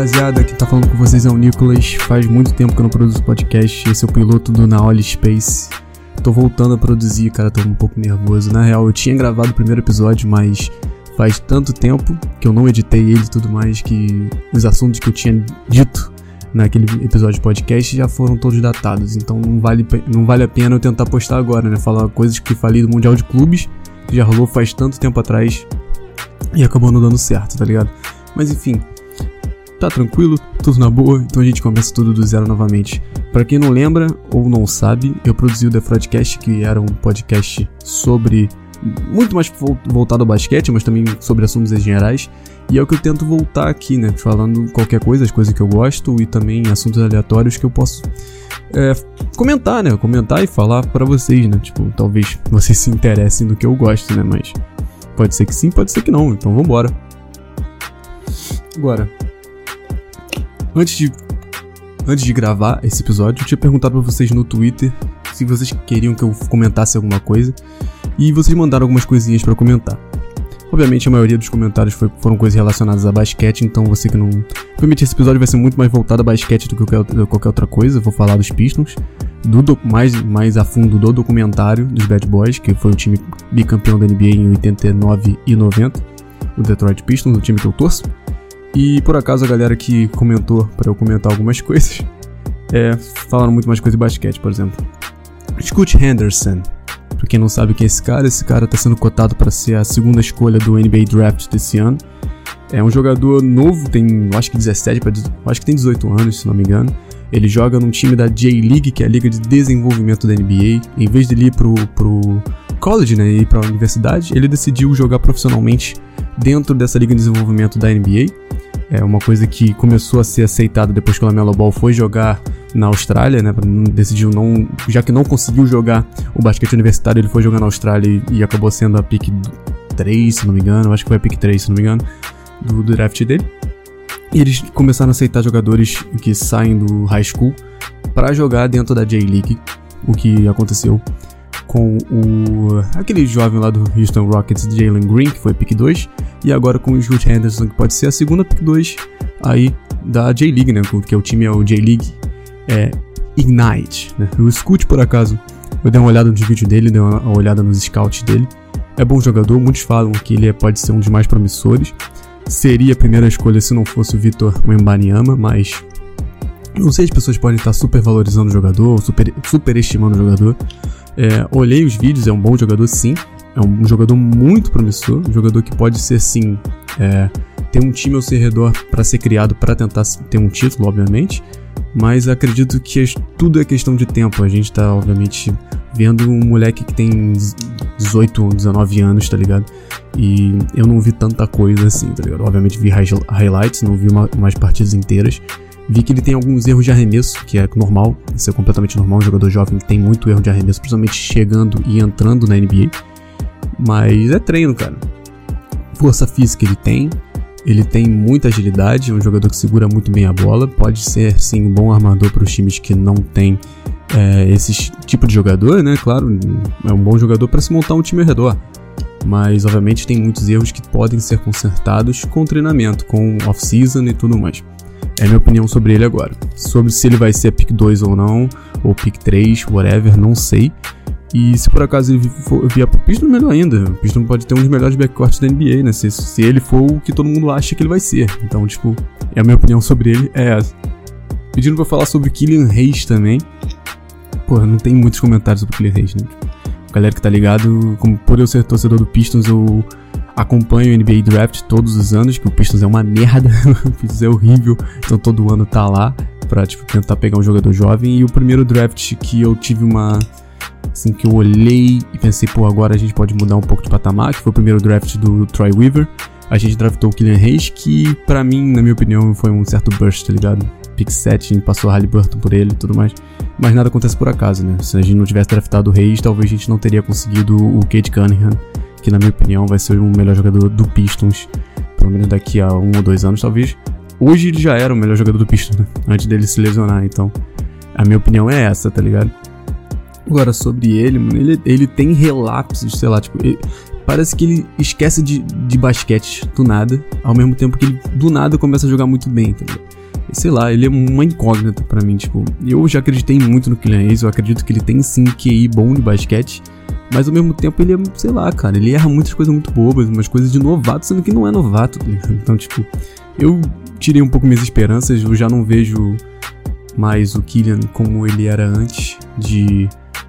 rapaziada, quem tá falando com vocês é o Nicolas. Faz muito tempo que eu não produzo podcast. Esse é o piloto do Naoli Space. Tô voltando a produzir, cara, tô um pouco nervoso. Na real, eu tinha gravado o primeiro episódio, mas faz tanto tempo que eu não editei ele e tudo mais que os assuntos que eu tinha dito naquele episódio de podcast já foram todos datados. Então não vale, não vale a pena eu tentar postar agora, né? Falar coisas que falei do Mundial de Clubes, que já rolou faz tanto tempo atrás e acabou não dando certo, tá ligado? Mas enfim, tá tranquilo, tudo na boa, então a gente começa tudo do zero novamente. Para quem não lembra ou não sabe, eu produzi o The Fraudcast, que era um podcast sobre muito mais voltado ao basquete, mas também sobre assuntos gerais. E é o que eu tento voltar aqui, né? Falando qualquer coisa, as coisas que eu gosto e também assuntos aleatórios que eu posso é, comentar, né? Comentar e falar para vocês, né? Tipo, talvez vocês se interessem no que eu gosto, né? Mas pode ser que sim, pode ser que não. Então vambora. Agora, antes de antes de gravar esse episódio, eu tinha perguntado para vocês no Twitter se vocês queriam que eu comentasse alguma coisa e vocês mandaram algumas coisinhas para comentar. Obviamente a maioria dos comentários foi, foram coisas relacionadas a basquete, então você que não. Obviamente esse episódio vai ser muito mais voltado a basquete do que qualquer, qualquer outra coisa. Eu vou falar dos Pistons, do, mais, mais a fundo do documentário dos Bad Boys, que foi o time bicampeão da NBA em 89 e 90, o Detroit Pistons, o time que eu torço. E por acaso a galera que comentou para eu comentar algumas coisas, é, falaram muito mais coisa de basquete, por exemplo. Scoot Henderson. Pra quem não sabe quem é esse cara, esse cara tá sendo cotado para ser a segunda escolha do NBA Draft desse ano. É um jogador novo, tem acho que 17 para acho que tem 18 anos, se não me engano. Ele joga num time da J-League, que é a liga de desenvolvimento da NBA. Em vez de ir pro, pro college, né, ir pra universidade, ele decidiu jogar profissionalmente dentro dessa liga de desenvolvimento da NBA. É uma coisa que começou a ser aceitada depois que o Lamelo Ball foi jogar na Austrália, né? Decidiu não, já que não conseguiu jogar o basquete universitário, ele foi jogar na Austrália e, e acabou sendo a pick 3, se não me engano, acho que foi a pick 3, se não me engano, do, do draft dele. E eles começaram a aceitar jogadores que saem do high school para jogar dentro da J-League, o que aconteceu com o aquele jovem lá do Houston Rockets, Jalen Green, que foi pick 2, e agora com o Scoot Henderson, que pode ser a segunda pick 2 aí da J-League, né? Porque o time é o J-League é, Ignite. Né? O Scoot, por acaso, eu dei uma olhada nos vídeos dele, dei uma olhada nos scouts dele. É bom jogador, muitos falam que ele é, pode ser um dos mais promissores. Seria a primeira escolha se não fosse o Vitor Wembanyama, mas não sei, as pessoas podem estar super valorizando o jogador, super, superestimando o jogador. É, olhei os vídeos, é um bom jogador sim. É um jogador muito promissor, um jogador que pode ser sim. É, ter um time ao seu redor para ser criado para tentar ter um título, obviamente. Mas acredito que tudo é questão de tempo. A gente tá, obviamente, vendo um moleque que tem 18, 19 anos, tá ligado? E eu não vi tanta coisa assim, tá ligado? Obviamente vi highlights, não vi uma, umas partidas inteiras. Vi que ele tem alguns erros de arremesso, que é normal, isso é completamente normal. Um jogador jovem tem muito erro de arremesso, principalmente chegando e entrando na NBA. Mas é treino, cara. Força física ele tem, ele tem muita agilidade, é um jogador que segura muito bem a bola. Pode ser, sim, um bom armador para os times que não tem é, esse tipo de jogador, né? Claro, é um bom jogador para se montar um time ao redor. Mas, obviamente, tem muitos erros que podem ser consertados com treinamento, com off-season e tudo mais. É a minha opinião sobre ele agora. Sobre se ele vai ser pick 2 ou não, ou pick 3, whatever, não sei. E se por acaso ele vier pro Piston, melhor ainda. O Piston pode ter um dos melhores backcourts da NBA, né? Se, se ele for o que todo mundo acha que ele vai ser. Então, tipo, é a minha opinião sobre ele é essa. Pedindo pra falar sobre Killian Hayes também. Pô, não tem muitos comentários sobre Killian Hayes, né? Galera que tá ligado, como por eu ser torcedor do Pistons, eu acompanho o NBA Draft todos os anos, que o Pistons é uma merda, o Pistons é horrível, então todo ano tá lá pra, tipo, tentar pegar um jogador jovem. E o primeiro draft que eu tive uma. Assim, que eu olhei e pensei, pô, agora a gente pode mudar um pouco de patamar, que foi o primeiro draft do Troy Weaver. A gente draftou o Killian Hayes, que pra mim, na minha opinião, foi um certo burst, tá ligado? Pick 7, a gente passou Halliburton por ele e tudo mais. Mas nada acontece por acaso, né? Se a gente não tivesse draftado o Hayes, talvez a gente não teria conseguido o Kate Cunningham que na minha opinião vai ser o melhor jogador do Pistons, pelo menos daqui a um ou dois anos, talvez. Hoje ele já era o melhor jogador do Pistons, né? Antes dele se lesionar, então a minha opinião é essa, tá ligado? Agora, sobre ele, ele, ele tem relapsos, sei lá, tipo, parece que ele esquece de, de basquete do nada, ao mesmo tempo que ele do nada começa a jogar muito bem, tá ligado? sei lá, ele é uma incógnita para mim, tipo, eu já acreditei muito no Kylian Hayes, eu acredito que ele tem sim QI bom de basquete, mas ao mesmo tempo ele é, sei lá, cara, ele erra muitas coisas muito bobas, umas coisas de novato, sendo que não é novato, tá Então, tipo, eu tirei um pouco minhas esperanças, eu já não vejo mais o Kylian como ele era antes de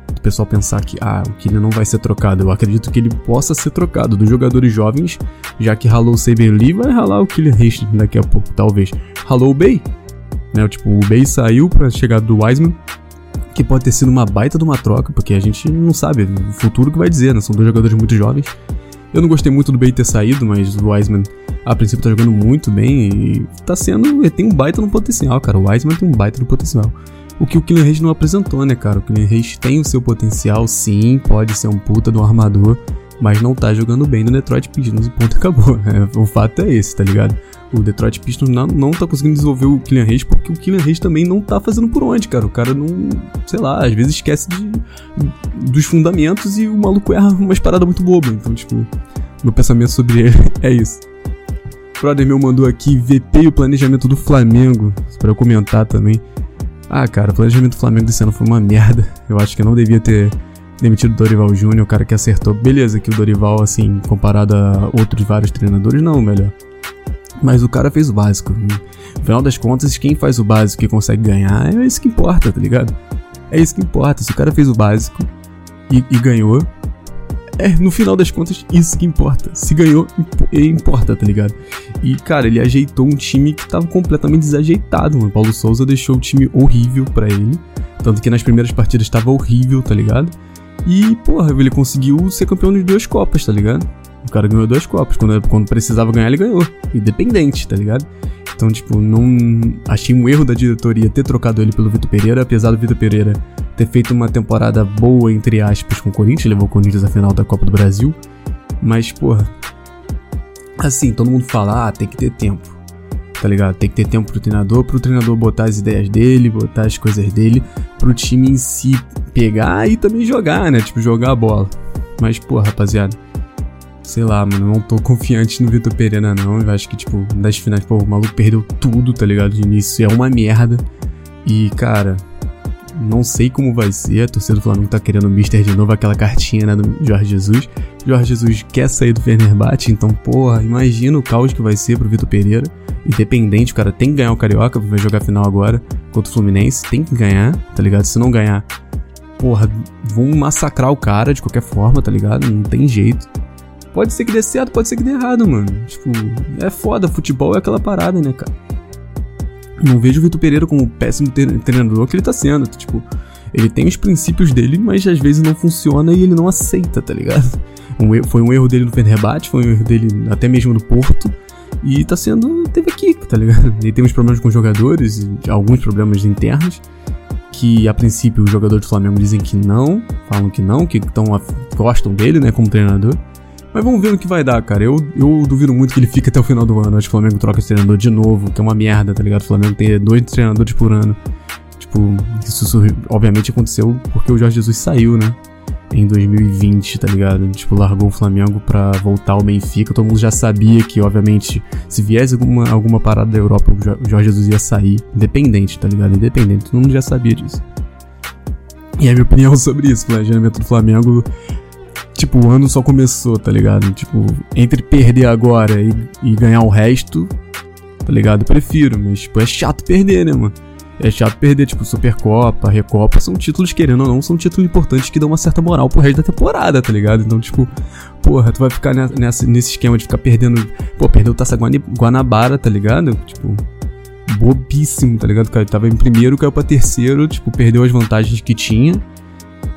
o pessoal pensar que ah, o Kylian não vai ser trocado. Eu acredito que ele possa ser trocado dos jogadores jovens, já que ralou o Saber Lee, vai ralar o Kylian Hastings daqui a pouco, talvez. Ralou o Bay, né? Tipo, o Bay saiu para chegar do Wiseman, que pode ter sido uma baita de uma troca, porque a gente não sabe o futuro que vai dizer, né? São dois jogadores muito jovens. Eu não gostei muito do Bay ter saído, mas o Wiseman a princípio tá jogando muito bem e tá sendo. Ele tem um baita no potencial, cara. O Wiseman tem um baita no potencial. O que o Kylian Reis não apresentou, né, cara? O Kylian Reis tem o seu potencial, sim, pode ser um puta do armador, mas não tá jogando bem no Detroit Pistons e ponto acabou. É, o fato é esse, tá ligado? O Detroit Pistons não, não tá conseguindo desenvolver o Kylian Reis porque o Kylian Reis também não tá fazendo por onde, cara. O cara não, sei lá, às vezes esquece de, dos fundamentos e o maluco erra umas paradas muito bobas. Então, tipo, meu pensamento sobre ele é isso. O brother meu mandou aqui VP o planejamento do Flamengo, para eu comentar também. Ah, cara, o planejamento do Flamengo desse ano foi uma merda. Eu acho que eu não devia ter demitido o Dorival Júnior, o cara que acertou. Beleza que o Dorival, assim, comparado a outros vários treinadores, não, melhor. Mas o cara fez o básico. No final das contas, quem faz o básico e consegue ganhar é isso que importa, tá ligado? É isso que importa. Se o cara fez o básico e, e ganhou, é, no final das contas, isso que importa. Se ganhou, importa, tá ligado? E, cara, ele ajeitou um time que tava completamente desajeitado, mano. Paulo Souza deixou o time horrível para ele. Tanto que nas primeiras partidas tava horrível, tá ligado? E, porra, ele conseguiu ser campeão de duas Copas, tá ligado? O cara ganhou duas Copas. Quando, quando precisava ganhar, ele ganhou. Independente, tá ligado? Então, tipo, não. Achei um erro da diretoria ter trocado ele pelo Vitor Pereira, apesar do Vitor Pereira ter feito uma temporada boa, entre aspas, com o Corinthians, levou o Corinthians à final da Copa do Brasil. Mas, porra. Assim, todo mundo fala, ah, tem que ter tempo. Tá ligado? Tem que ter tempo pro treinador, pro treinador botar as ideias dele, botar as coisas dele, pro time em si pegar e também jogar, né? Tipo, jogar a bola. Mas, pô, rapaziada sei lá, mano, não tô confiante no Vitor Pereira, não. Eu acho que, tipo, das finais, pô, o maluco perdeu tudo, tá ligado? De início. É uma merda. E, cara, não sei como vai ser. A torcida do Flamengo tá querendo o Mister de novo, aquela cartinha, né, do Jorge Jesus. Jorge Jesus quer sair do Fenerbahçe, então, porra, imagina o caos que vai ser pro Vitor Pereira. Independente, o cara tem que ganhar o Carioca, vai jogar final agora contra o Fluminense, tem que ganhar, tá ligado? Se não ganhar, porra, vão massacrar o cara de qualquer forma, tá ligado? Não tem jeito. Pode ser que dê certo, pode ser que dê errado, mano. Tipo, é foda, futebol é aquela parada, né, cara? Não vejo o Vitor Pereira como o péssimo treinador que ele tá sendo. Tipo, ele tem os princípios dele, mas às vezes não funciona e ele não aceita, tá ligado? Um erro, foi um erro dele no Fenerbahçe, foi um erro dele até mesmo no Porto. E tá sendo. teve aqui, tá ligado? Ele tem uns problemas com os jogadores, alguns problemas internos. Que a princípio os jogadores do Flamengo dizem que não, falam que não, que tão, gostam dele, né, como treinador. Mas vamos ver no que vai dar, cara. Eu, eu duvido muito que ele fique até o final do ano. Acho que o Flamengo troca esse treinador de novo, que é uma merda, tá ligado? O Flamengo tem dois treinadores por ano. Tipo, isso obviamente aconteceu porque o Jorge Jesus saiu, né? Em 2020, tá ligado? Tipo, largou o Flamengo pra voltar ao Benfica. Todo mundo já sabia que, obviamente, se viesse alguma, alguma parada da Europa, o Jorge Jesus ia sair. Independente, tá ligado? Independente. Todo mundo já sabia disso. E a minha opinião sobre isso, planejamento do Flamengo tipo, o ano só começou, tá ligado? Tipo, entre perder agora e, e ganhar o resto, tá ligado? Eu prefiro, mas, tipo, é chato perder, né, mano? É chato perder, tipo, Supercopa, Recopa, são títulos, querendo ou não, são títulos importantes que dão uma certa moral pro resto da temporada, tá ligado? Então, tipo, porra, tu vai ficar nessa, nesse esquema de ficar perdendo. Pô, perdeu o Taça Guanabara, tá ligado? Tipo, bobíssimo, tá ligado? Cara tava em primeiro, caiu pra terceiro, tipo, perdeu as vantagens que tinha.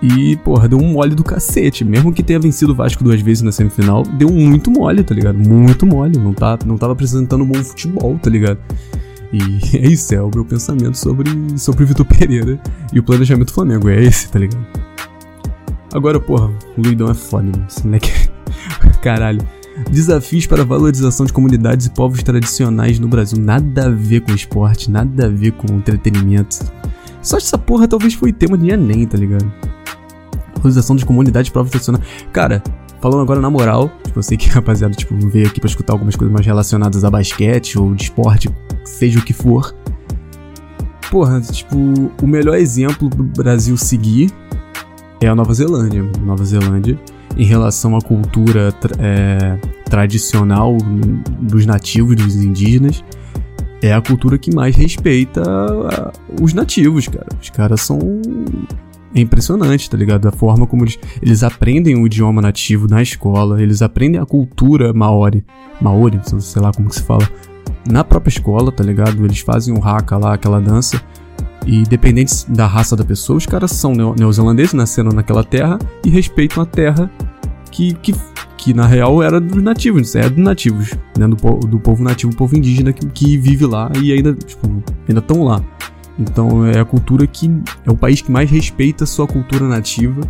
E, porra, deu um mole do cacete. Mesmo que tenha vencido o Vasco duas vezes na semifinal, deu muito mole, tá ligado? Muito mole. Não, tá, não tava apresentando bom futebol, tá ligado? E é isso, é o meu pensamento sobre, sobre o Vitor Pereira e o planejamento do Flamengo. É esse, tá ligado? Agora, porra, o Luidão é foda, mano. Esse moleque. É caralho. Desafios para valorização de comunidades e povos tradicionais no Brasil. Nada a ver com esporte, nada a ver com entretenimento. Só essa porra talvez foi tema de Enem, tá ligado? Valorização de comunidade profissional. Cara, falando agora na moral, tipo, eu sei que rapaziada, tipo, veio aqui pra escutar algumas coisas mais relacionadas a basquete ou de esporte, seja o que for. Porra, tipo, o melhor exemplo pro Brasil seguir é a Nova Zelândia. Nova Zelândia, em relação à cultura é, tradicional dos nativos, dos indígenas, é a cultura que mais respeita os nativos, cara. Os caras são é impressionante, tá ligado? A forma como eles, eles aprendem o idioma nativo na escola, eles aprendem a cultura maori, maori, sei lá como que se fala, na própria escola, tá ligado? Eles fazem o haka lá, aquela dança, e dependente da raça da pessoa, os caras são neozelandeses, nasceram naquela terra e respeitam a terra que, que, que na real era dos nativos, é dos nativos, né? Do, do povo nativo, povo indígena que, que vive lá e ainda, tipo, ainda estão lá. Então é a cultura que é o país que mais respeita a sua cultura nativa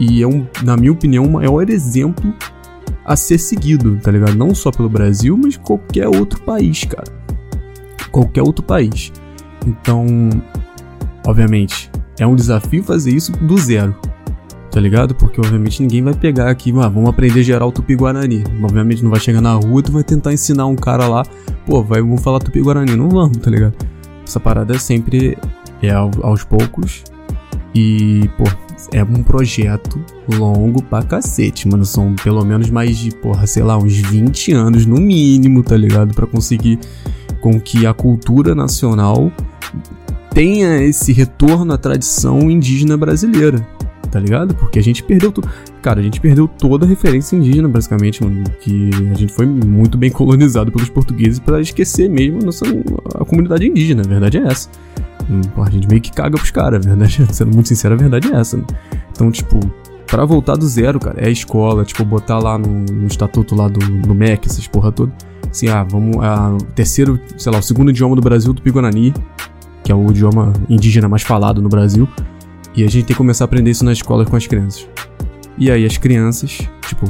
e é um, na minha opinião, o maior exemplo a ser seguido, tá ligado? Não só pelo Brasil, mas qualquer outro país, cara. Qualquer outro país. Então, obviamente, é um desafio fazer isso do zero, tá ligado? Porque obviamente ninguém vai pegar aqui, ah, vamos aprender geral Tupi-Guarani. Obviamente não vai chegar na rua tu vai tentar ensinar um cara lá, pô, vai, vamos falar Tupi-Guarani. Não vamos, tá ligado? Essa parada sempre é aos poucos. E, pô, é um projeto longo pra cacete, mano. São pelo menos mais de, porra, sei lá, uns 20 anos no mínimo, tá ligado? para conseguir com que a cultura nacional tenha esse retorno à tradição indígena brasileira, tá ligado? Porque a gente perdeu tudo. Cara, a gente perdeu toda a referência indígena, basicamente, mano. Que a gente foi muito bem colonizado pelos portugueses para esquecer mesmo a nossa a comunidade indígena. A verdade é essa. Hum, a gente meio que caga pros caras, verdade. Sendo muito sincero, a verdade é essa. Né? Então, tipo, para voltar do zero, cara, é a escola, tipo, botar lá no, no estatuto lá do, do MEC, essas porra toda. Assim, ah, vamos. Ah, terceiro, sei lá, o segundo idioma do Brasil do Pigonani, que é o idioma indígena mais falado no Brasil. E a gente tem que começar a aprender isso na escola com as crianças. E aí as crianças, tipo,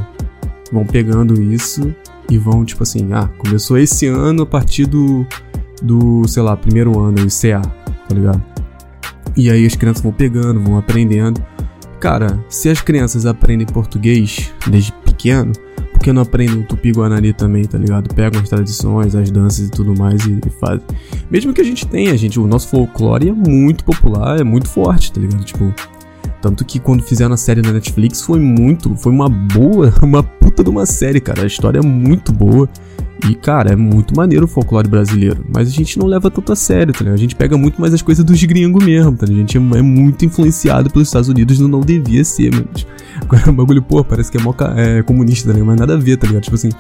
vão pegando isso e vão, tipo assim, ah, começou esse ano a partir do, do sei lá, primeiro ano, ICA, tá ligado? E aí as crianças vão pegando, vão aprendendo. Cara, se as crianças aprendem português desde pequeno, por que não aprendem o tupi-guarani também, tá ligado? Pegam as tradições, as danças e tudo mais e, e fazem. Mesmo que a gente tenha, gente, o nosso folclore é muito popular, é muito forte, tá ligado? Tipo, tanto que quando fizeram a série na Netflix foi muito, foi uma boa, uma puta de uma série, cara. A história é muito boa. E, cara, é muito maneiro o folclore brasileiro. Mas a gente não leva tanto a sério, tá ligado? A gente pega muito mais as coisas dos gringos mesmo, tá ligado? A gente é, é muito influenciado pelos Estados Unidos e não devia ser, mano. Agora o bagulho, pô, parece que é, mó, é comunista, tá ligado? Mas nada a ver, tá ligado? Tipo assim,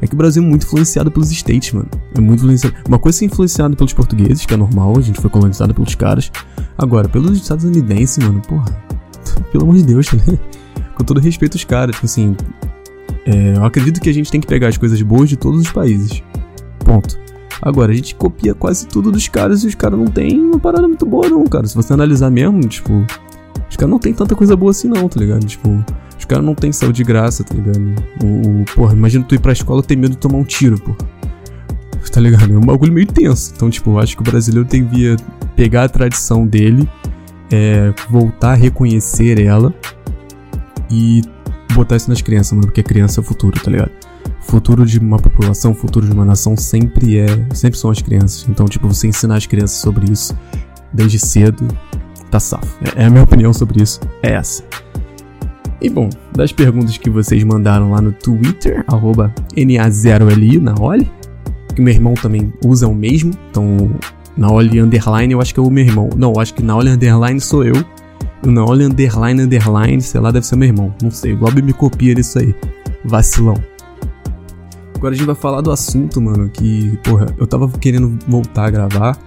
é que o Brasil é muito influenciado pelos States, mano. É muito influenciado. Uma coisa é influenciado pelos portugueses, que é normal, a gente foi colonizado pelos caras. Agora, pelos estadunidenses, mano, porra pelo amor de Deus, né? Com todo respeito aos caras, tipo assim. É, eu acredito que a gente tem que pegar as coisas boas de todos os países. Ponto. Agora, a gente copia quase tudo dos caras e os caras não tem uma parada muito boa, não, cara. Se você analisar mesmo, tipo. Os caras não tem tanta coisa boa assim, não, tá ligado? Tipo. Os caras não tem saúde de graça, tá ligado? O, o, porra, imagina tu ir pra escola ter medo de tomar um tiro, pô. Tá ligado? É um bagulho meio tenso. Então, tipo, eu acho que o brasileiro devia pegar a tradição dele é, voltar a reconhecer ela e botar isso nas crianças, mano, porque criança é o futuro, tá ligado? futuro de uma população, futuro de uma nação sempre é, sempre são as crianças. Então, tipo, você ensinar as crianças sobre isso desde cedo, tá safo. É, é a minha opinião sobre isso, é essa. E bom, das perguntas que vocês mandaram lá no Twitter, arroba NA0LI na Oli, que meu irmão também usa o mesmo, então na Oli Underline eu acho que é o meu irmão. Não, acho que na Oli Underline sou eu. Na Oli Underline Underline, sei lá, deve ser meu irmão. Não sei, o Globo me copia nisso aí. Vacilão. Agora a gente vai falar do assunto, mano, que, porra, eu tava querendo voltar a gravar.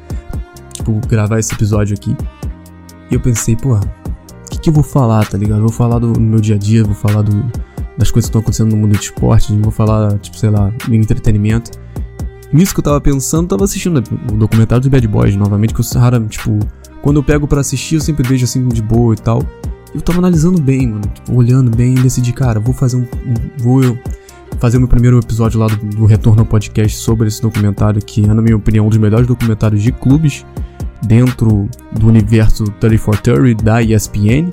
Tipo, gravar esse episódio aqui. E eu pensei, porra, o que, que eu vou falar, tá ligado? Eu vou falar do, meu dia a dia, vou falar do, das coisas que estão acontecendo no mundo de esporte, vou falar, tipo, sei lá, do entretenimento. Nisso que eu tava pensando, tava assistindo o documentário do Bad Boys novamente, que eu rara, tipo, quando eu pego para assistir, eu sempre vejo assim de boa e tal. Eu tava analisando bem, mano, tipo, olhando bem e decidi, cara, vou fazer um, um vou eu fazer o meu primeiro episódio lá do, do Retorno ao Podcast sobre esse documentário, que é, na minha opinião, um dos melhores documentários de clubes dentro do universo 3430 da ESPN.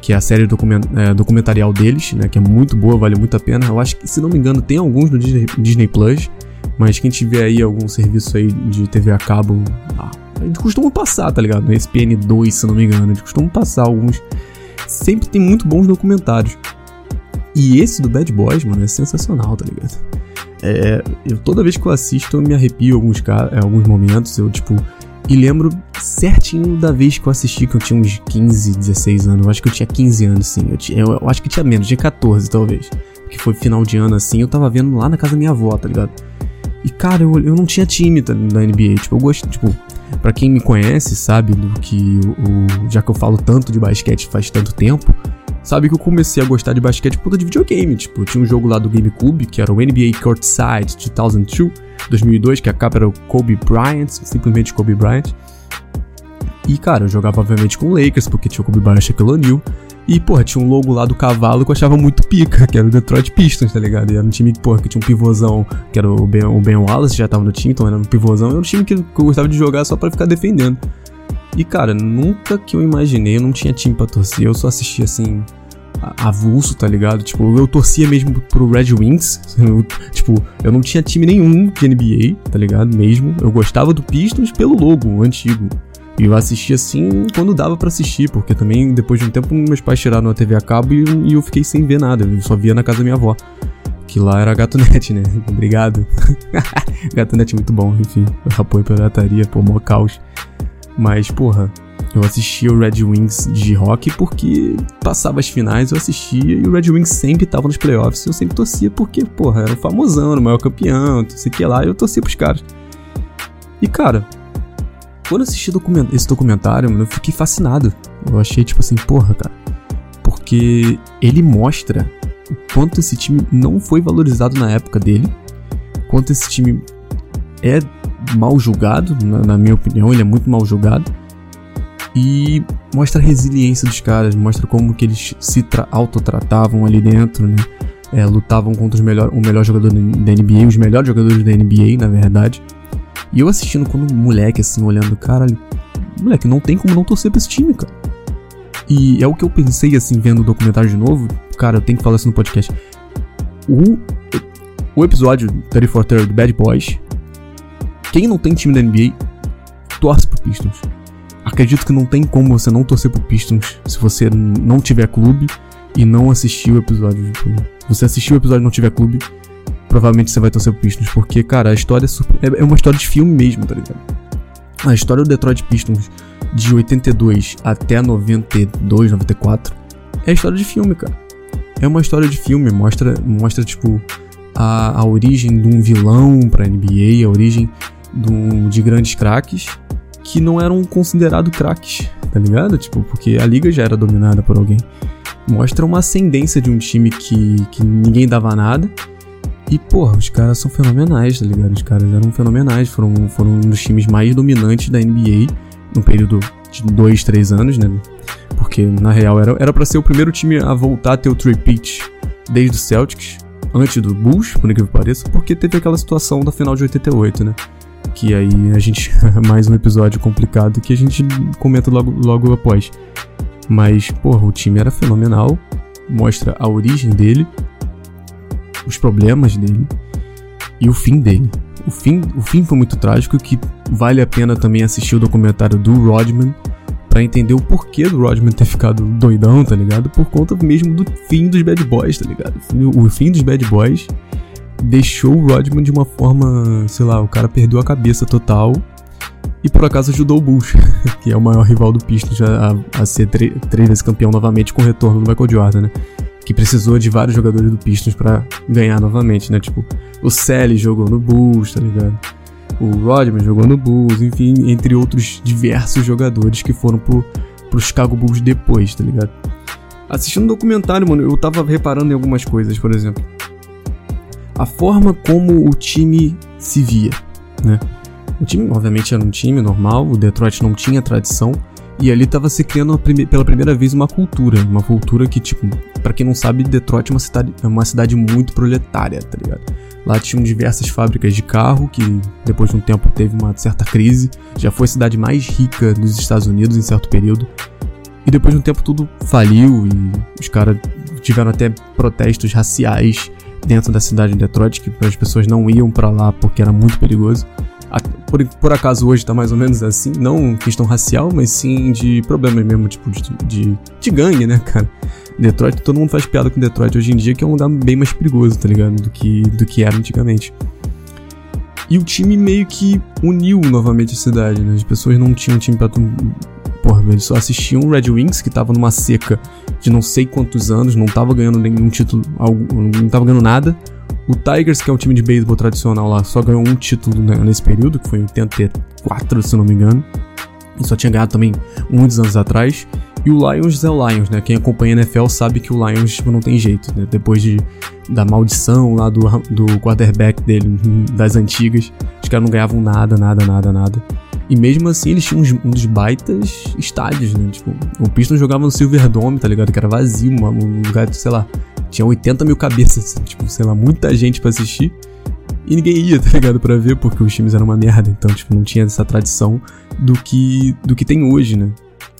que é a série document, é, documentarial deles, né? Que é muito boa, vale muito a pena. Eu acho que, se não me engano, tem alguns no Disney, Disney Plus, mas quem tiver aí algum serviço aí de TV a cabo, ah, a gente costuma passar, tá ligado? No ESPN 2, se não me engano, a gente costuma passar alguns. Sempre tem muito bons documentários. E esse do Bad Boys, mano, é sensacional, tá ligado? É, eu, toda vez que eu assisto, eu me arrepio alguns, é, alguns momentos. Eu, tipo, e lembro certinho da vez que eu assisti, que eu tinha uns 15, 16 anos. Eu acho que eu tinha 15 anos, sim. Eu, tinha, eu, eu acho que tinha menos, tinha 14 talvez. Que foi final de ano assim, eu tava vendo lá na casa da minha avó, tá ligado? E cara, eu, eu não tinha time tá, da NBA. Tipo, eu gosto, tipo, pra quem me conhece, sabe do que o, o. Já que eu falo tanto de basquete faz tanto tempo, sabe que eu comecei a gostar de basquete por conta de videogame. Tipo, tinha um jogo lá do GameCube, que era o NBA Courtside 2002, 2002, que a capa era o Kobe Bryant, simplesmente Kobe Bryant. E, cara, eu jogava obviamente com o Lakers, porque tinha o Kobe Bryant e O'Neal. E, porra, tinha um logo lá do cavalo que eu achava muito pica, que era o Detroit Pistons, tá ligado? E era um time, porra, que tinha um pivôzão, que era o Ben, o ben Wallace, já tava no time, então era um pivôzão. Era um time que eu gostava de jogar só para ficar defendendo. E, cara, nunca que eu imaginei, eu não tinha time pra torcer, eu só assistia, assim, avulso, tá ligado? Tipo, eu torcia mesmo pro Red Wings. Eu, tipo, eu não tinha time nenhum de NBA, tá ligado? Mesmo. Eu gostava do Pistons pelo logo antigo. E eu assistia assim quando dava para assistir, porque também depois de um tempo meus pais tiraram a TV a cabo e, e eu fiquei sem ver nada. Eu só via na casa da minha avó. Que lá era Gatonet, né? Obrigado. Gatonet muito bom, enfim. Apoio pirataria, pô, mó caos. Mas, porra, eu assistia o Red Wings de hockey porque passava as finais, eu assistia e o Red Wings sempre tava nos playoffs. Eu sempre torcia porque, porra, era o famosão, o maior campeão, não sei o que lá, e eu torcia pros caras. E, cara, quando eu assisti document esse documentário, mano, eu fiquei fascinado. Eu achei, tipo assim, porra, cara. Porque ele mostra o quanto esse time não foi valorizado na época dele, quanto esse time é mal julgado, na, na minha opinião, ele é muito mal julgado e mostra a resiliência dos caras, mostra como que eles se autotratavam ali dentro, né? É, lutavam contra os melhor, o melhor jogador da NBA, os melhores jogadores da NBA, na verdade. E eu assistindo quando moleque, assim, olhando, caralho, moleque, não tem como não torcer pra esse time, cara. E é o que eu pensei, assim, vendo o documentário de novo. Cara, eu tenho que falar isso no podcast. O, o episódio 34 do Bad Boys, quem não tem time da NBA, torce pro Pistons acredito que não tem como você não torcer pro Pistons se você não tiver clube e não assistir o episódio. Você assistiu o episódio e não tiver clube, provavelmente você vai torcer pro Pistons, porque, cara, a história é, é, é uma história de filme mesmo, tá ligado? A história do Detroit Pistons de 82 até 92, 94 é história de filme, cara. É uma história de filme, mostra, mostra tipo, a, a origem de um vilão pra NBA, a origem de, um, de grandes craques que não eram considerados craques, tá ligado? Tipo, porque a liga já era dominada por alguém. Mostra uma ascendência de um time que, que ninguém dava nada. E, porra, os caras são fenomenais, tá ligado? Os caras eram fenomenais, foram, foram um dos times mais dominantes da NBA no período de dois, três anos, né? Porque, na real, era, era pra ser o primeiro time a voltar a ter o three-pitch desde o Celtics, antes do Bulls, por incrível que pareça, porque teve aquela situação da final de 88, né? que aí a gente mais um episódio complicado que a gente comenta logo, logo após. Mas, porra, o time era fenomenal, mostra a origem dele, os problemas dele e o fim dele. O fim, o fim foi muito trágico que vale a pena também assistir o documentário do Rodman para entender o porquê do Rodman ter ficado doidão, tá ligado? Por conta mesmo do fim dos Bad Boys, tá ligado? O fim dos Bad Boys deixou o Rodman de uma forma, sei lá, o cara perdeu a cabeça total e por acaso ajudou o Bulls, que é o maior rival do Pistons a, a ser três vezes campeão novamente com o retorno do Michael Jordan, né? Que precisou de vários jogadores do Pistons para ganhar novamente, né? Tipo, o Sally jogou no Bulls, tá ligado? O Rodman jogou no Bulls, enfim, entre outros diversos jogadores que foram pro, pro Chicago Bulls depois, tá ligado? Assistindo o um documentário, mano, eu tava reparando em algumas coisas, por exemplo a forma como o time se via, né? O time, obviamente, era um time normal, o Detroit não tinha tradição, e ali estava se criando prime pela primeira vez uma cultura, uma cultura que, tipo, para quem não sabe, Detroit é uma cidade, é uma cidade muito proletária, tá ligado? Lá tinham diversas fábricas de carro, que depois de um tempo teve uma certa crise, já foi a cidade mais rica dos Estados Unidos em certo período. E depois de um tempo tudo faliu e os caras tiveram até protestos raciais dentro da cidade de Detroit, que as pessoas não iam para lá porque era muito perigoso. Por, por acaso hoje tá mais ou menos assim, não questão racial, mas sim de problemas mesmo, tipo de, de, de gangue, né, cara? Detroit, todo mundo faz piada com Detroit hoje em dia, que é um lugar bem mais perigoso, tá ligado? Do que, do que era antigamente. E o time meio que uniu novamente a cidade, né? As pessoas não tinham time pra. Porra, eles só assistiam o Red Wings, que tava numa seca de não sei quantos anos, não tava ganhando nenhum título, não tava ganhando nada. O Tigers, que é um time de beisebol tradicional lá, só ganhou um título né, nesse período, que foi em 84, se não me engano. E só tinha ganhado também muitos anos atrás. E o Lions é o Lions, né? Quem acompanha a NFL sabe que o Lions tipo, não tem jeito, né? Depois de, da maldição lá do, do quarterback dele, das antigas, os caras não ganhavam nada, nada, nada, nada. E mesmo assim eles tinham uns, uns baitas estádios, né? Tipo, o Pistons jogava no Silverdome, tá ligado? Que era vazio, um lugar, sei lá, tinha 80 mil cabeças, tipo, sei lá, muita gente para assistir. E ninguém ia, tá ligado, pra ver, porque os times eram uma merda. Então, tipo, não tinha essa tradição do que, do que tem hoje, né?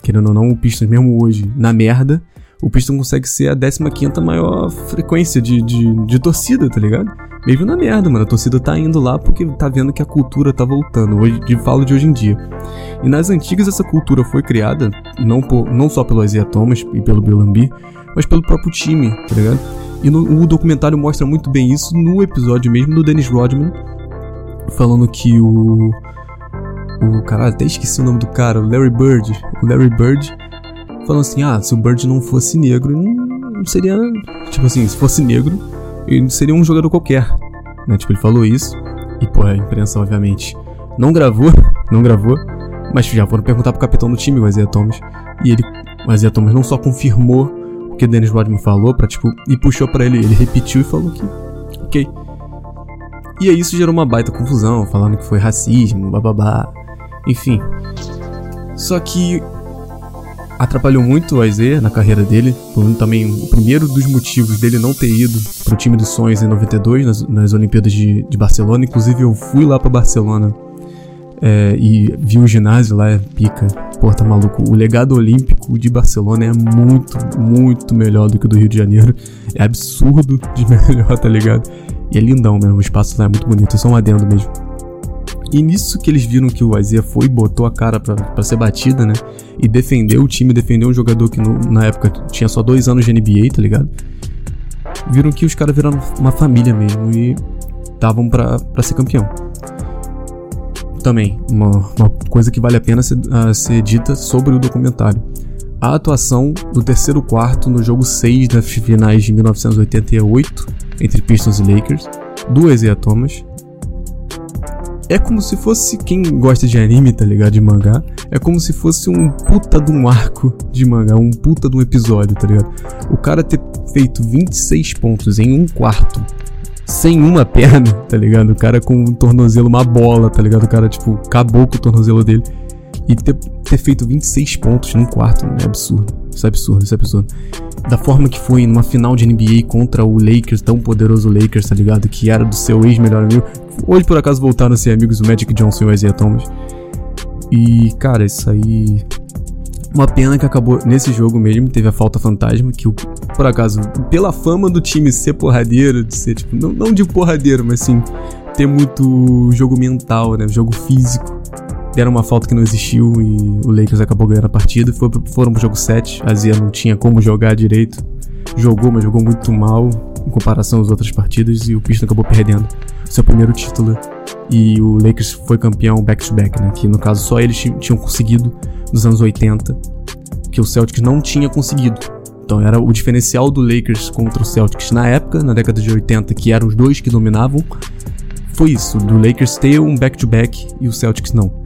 Querendo ou não, o Pistons, mesmo hoje, na merda, o Pistons consegue ser a 15 maior frequência de, de, de, torcida, tá ligado? Mesmo na merda, mano. A torcida tá indo lá porque tá vendo que a cultura tá voltando. Hoje, de, falo de hoje em dia. E nas antigas, essa cultura foi criada não, por, não só pelo Isaiah Thomas e pelo Bill Lambier, mas pelo próprio time, tá ligado? E no, o documentário mostra muito bem isso no episódio mesmo do Dennis Rodman, falando que o o caralho, até esqueci o nome do cara, o Larry Bird. O Larry Bird falando assim: ah, se o Bird não fosse negro, não seria. Tipo assim, se fosse negro, ele seria um jogador qualquer. Né? Tipo, ele falou isso. E, pô, a imprensa, obviamente, não gravou, não gravou. Mas já foram perguntar pro capitão do time, o Isaiah Thomas. E ele, o Isaiah Thomas não só confirmou o que Dennis Rodman falou, pra, tipo, e puxou para ele. Ele repetiu e falou que, ok. E aí isso gerou uma baita confusão, falando que foi racismo, bababá. Enfim. Só que atrapalhou muito o Isaiah na carreira dele. Foi também o primeiro dos motivos dele não ter ido pro time dos sonhos em 92, nas, nas Olimpíadas de, de Barcelona. Inclusive, eu fui lá para Barcelona é, e vi o ginásio lá, é pica. Pô, tá maluco. O legado olímpico de Barcelona é muito, muito melhor do que o do Rio de Janeiro. É absurdo de melhor, tá ligado? E é lindão mesmo, o espaço lá é muito bonito. É só um adendo mesmo. E nisso que eles viram que o Isaiah foi botou a cara para ser batida, né? E defendeu o time, defendeu um jogador que no, na época tinha só dois anos de NBA, tá ligado? Viram que os caras viraram uma família mesmo e estavam para ser campeão. Também, uma, uma, coisa que vale a pena ser, uh, ser dita sobre o documentário. A atuação do terceiro quarto no jogo 6 das finais de 1988 entre Pistons e Lakers, do Isaiah Thomas, é como se fosse quem gosta de anime, tá ligado? De mangá. É como se fosse um puta de um arco de mangá, um puta de um episódio, tá ligado? O cara ter feito 26 pontos em um quarto, sem uma perna, tá ligado? O cara com um tornozelo, uma bola, tá ligado? O cara, tipo, acabou com o tornozelo dele. E ter, ter feito 26 pontos num quarto, é absurdo. Isso é absurdo, isso é absurdo. Da forma que foi numa final de NBA contra o Lakers, tão poderoso Lakers, tá ligado? Que era do seu ex-melhor amigo. Hoje, por acaso, voltaram a ser amigos o Magic Johnson e o Isaiah Thomas. E, cara, isso aí. Uma pena que acabou nesse jogo mesmo, teve a falta fantasma, que, por acaso, pela fama do time ser porradeiro, de ser, tipo, não, não de porradeiro, mas sim, ter muito jogo mental, né? Jogo físico. Deram uma falta que não existiu e o Lakers acabou ganhando a partida. Foi, foram pro jogo 7. A Zia não tinha como jogar direito. Jogou, mas jogou muito mal em comparação às outras partidas e o Pistons acabou perdendo seu primeiro título. E o Lakers foi campeão back-to-back, -back, né? Que no caso só eles tinham conseguido nos anos 80, que o Celtics não tinha conseguido. Então era o diferencial do Lakers contra o Celtics na época, na década de 80, que eram os dois que dominavam. Foi isso, do Lakers ter um back-to-back -back e o Celtics não.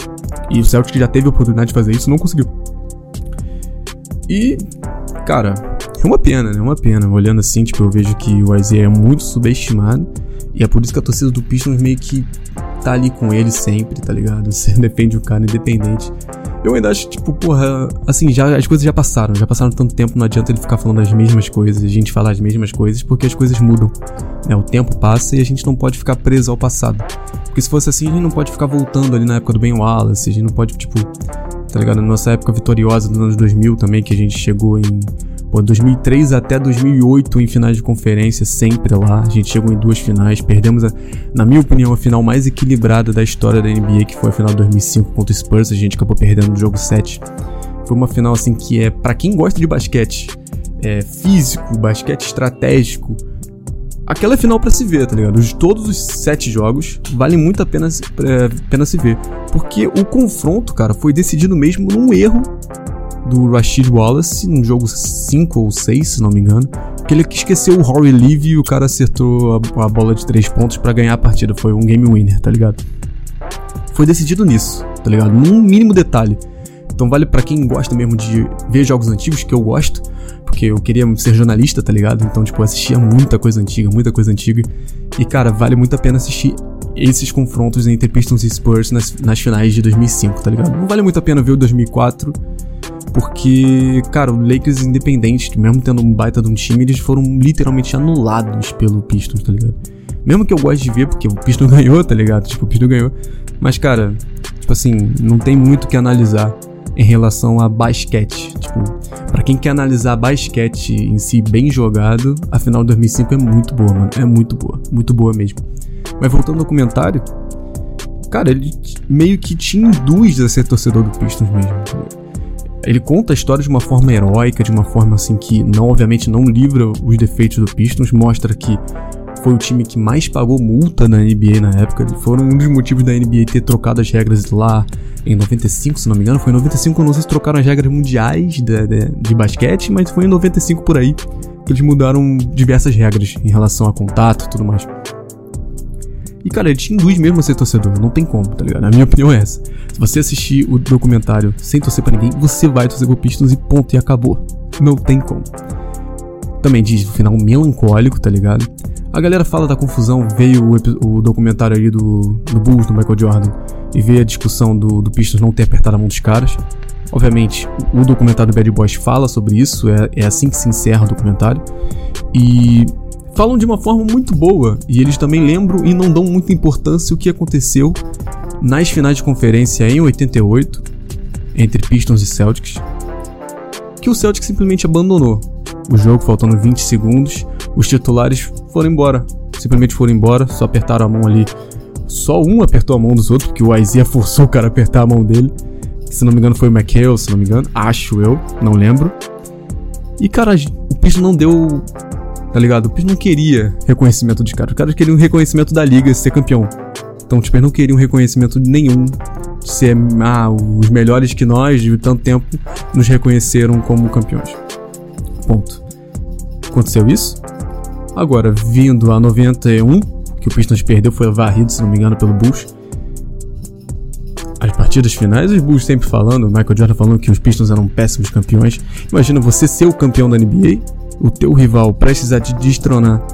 E o Celtics já teve a oportunidade de fazer isso, não conseguiu. E, cara, é uma pena, né? É uma pena. Olhando assim, tipo, eu vejo que o Isaiah é muito subestimado. E é por isso que a torcida do Pistons meio que tá ali com ele sempre, tá ligado? Você defende o cara independente. Eu ainda acho, tipo, porra, assim, já, as coisas já passaram, já passaram tanto tempo, não adianta ele ficar falando as mesmas coisas, a gente falar as mesmas coisas, porque as coisas mudam. Né? O tempo passa e a gente não pode ficar preso ao passado. Porque se fosse assim, a gente não pode ficar voltando ali na época do Ben Wallace, a gente não pode, tipo, tá ligado? Na nossa época vitoriosa dos anos 2000 também, que a gente chegou em pô, 2003 até 2008 em finais de conferência, sempre lá. A gente chegou em duas finais, perdemos, a, na minha opinião, a final mais equilibrada da história da NBA, que foi a final de 2005 contra o Spurs. A gente acabou perdendo no jogo 7. Foi uma final assim que é para quem gosta de basquete, é físico, basquete estratégico, aquela é final para se ver, tá ligado? De todos os sete jogos, vale muito a pena, é, pena se ver. Porque o confronto, cara, foi decidido mesmo num erro do Rashid Wallace, num jogo 5 ou 6, se não me engano. Que ele esqueceu o Rory Levy e o cara acertou a, a bola de 3 pontos para ganhar a partida. Foi um game winner, tá ligado? Foi decidido nisso, tá ligado? Num mínimo detalhe. Então vale para quem gosta mesmo de ver jogos antigos, que eu gosto, porque eu queria ser jornalista, tá ligado? Então, tipo, eu assistia muita coisa antiga, muita coisa antiga. E, cara, vale muito a pena assistir esses confrontos entre Pistons e Spurs nas, nas finais de 2005, tá ligado? Não vale muito a pena ver o 2004, porque, cara, o Lakers independente, mesmo tendo um baita de um time, eles foram literalmente anulados pelo Pistons, tá ligado? Mesmo que eu goste de ver, porque o Pistons ganhou, tá ligado? Tipo, o Pistons ganhou. Mas, cara, tipo assim, não tem muito o que analisar em relação a basquete. Tipo, para quem quer analisar basquete em si bem jogado, a final de 2005 é muito boa, mano. É muito boa, muito boa mesmo. Mas voltando ao comentário, cara, ele meio que te induz a ser torcedor do Pistons mesmo. Ele conta a história de uma forma heróica, de uma forma assim que não, obviamente, não livra os defeitos do Pistons, mostra que foi o time que mais pagou multa na NBA na época. Foram um dos motivos da NBA ter trocado as regras lá em 95, se não me engano. Foi em 95, não sei se trocaram as regras mundiais de, de, de basquete, mas foi em 95 por aí que eles mudaram diversas regras em relação a contato e tudo mais. E cara, ele te induz mesmo a ser torcedor, não tem como, tá ligado? A minha opinião é essa. Se você assistir o documentário sem torcer para ninguém, você vai torcer pro Pistons e ponto, e acabou. Não tem como. Também diz o final melancólico, tá ligado? A galera fala da confusão, veio o, o documentário aí do, do Bulls, do Michael Jordan, e veio a discussão do, do Pistons não ter apertado a mão dos caras. Obviamente, o documentário do Bad Boys fala sobre isso, é, é assim que se encerra o documentário. E falam de uma forma muito boa, e eles também lembram e não dão muita importância o que aconteceu nas finais de conferência em 88, entre Pistons e Celtics, que o Celtics simplesmente abandonou o jogo, faltando 20 segundos, os titulares foram embora. Simplesmente foram embora, só apertaram a mão ali. Só um apertou a mão dos outros, porque o Isaiah forçou o cara a apertar a mão dele. Se não me engano foi o McHale, se não me engano. Acho eu, não lembro. E, cara, o Pisto não deu. Tá ligado? O Pisto não queria reconhecimento de cara. Os caras queriam um reconhecimento da liga, ser campeão. Então, tipo, eles não queriam reconhecimento nenhum de ser ah, os melhores que nós, de tanto tempo, nos reconheceram como campeões. Ponto. Aconteceu isso. Agora, vindo a 91, que o Pistons perdeu, foi varrido, se não me engano, pelo Bulls. As partidas finais, os Bulls sempre falando, Michael Jordan falando que os Pistons eram péssimos campeões. Imagina você ser o campeão da NBA, o teu rival prestes a te destronar,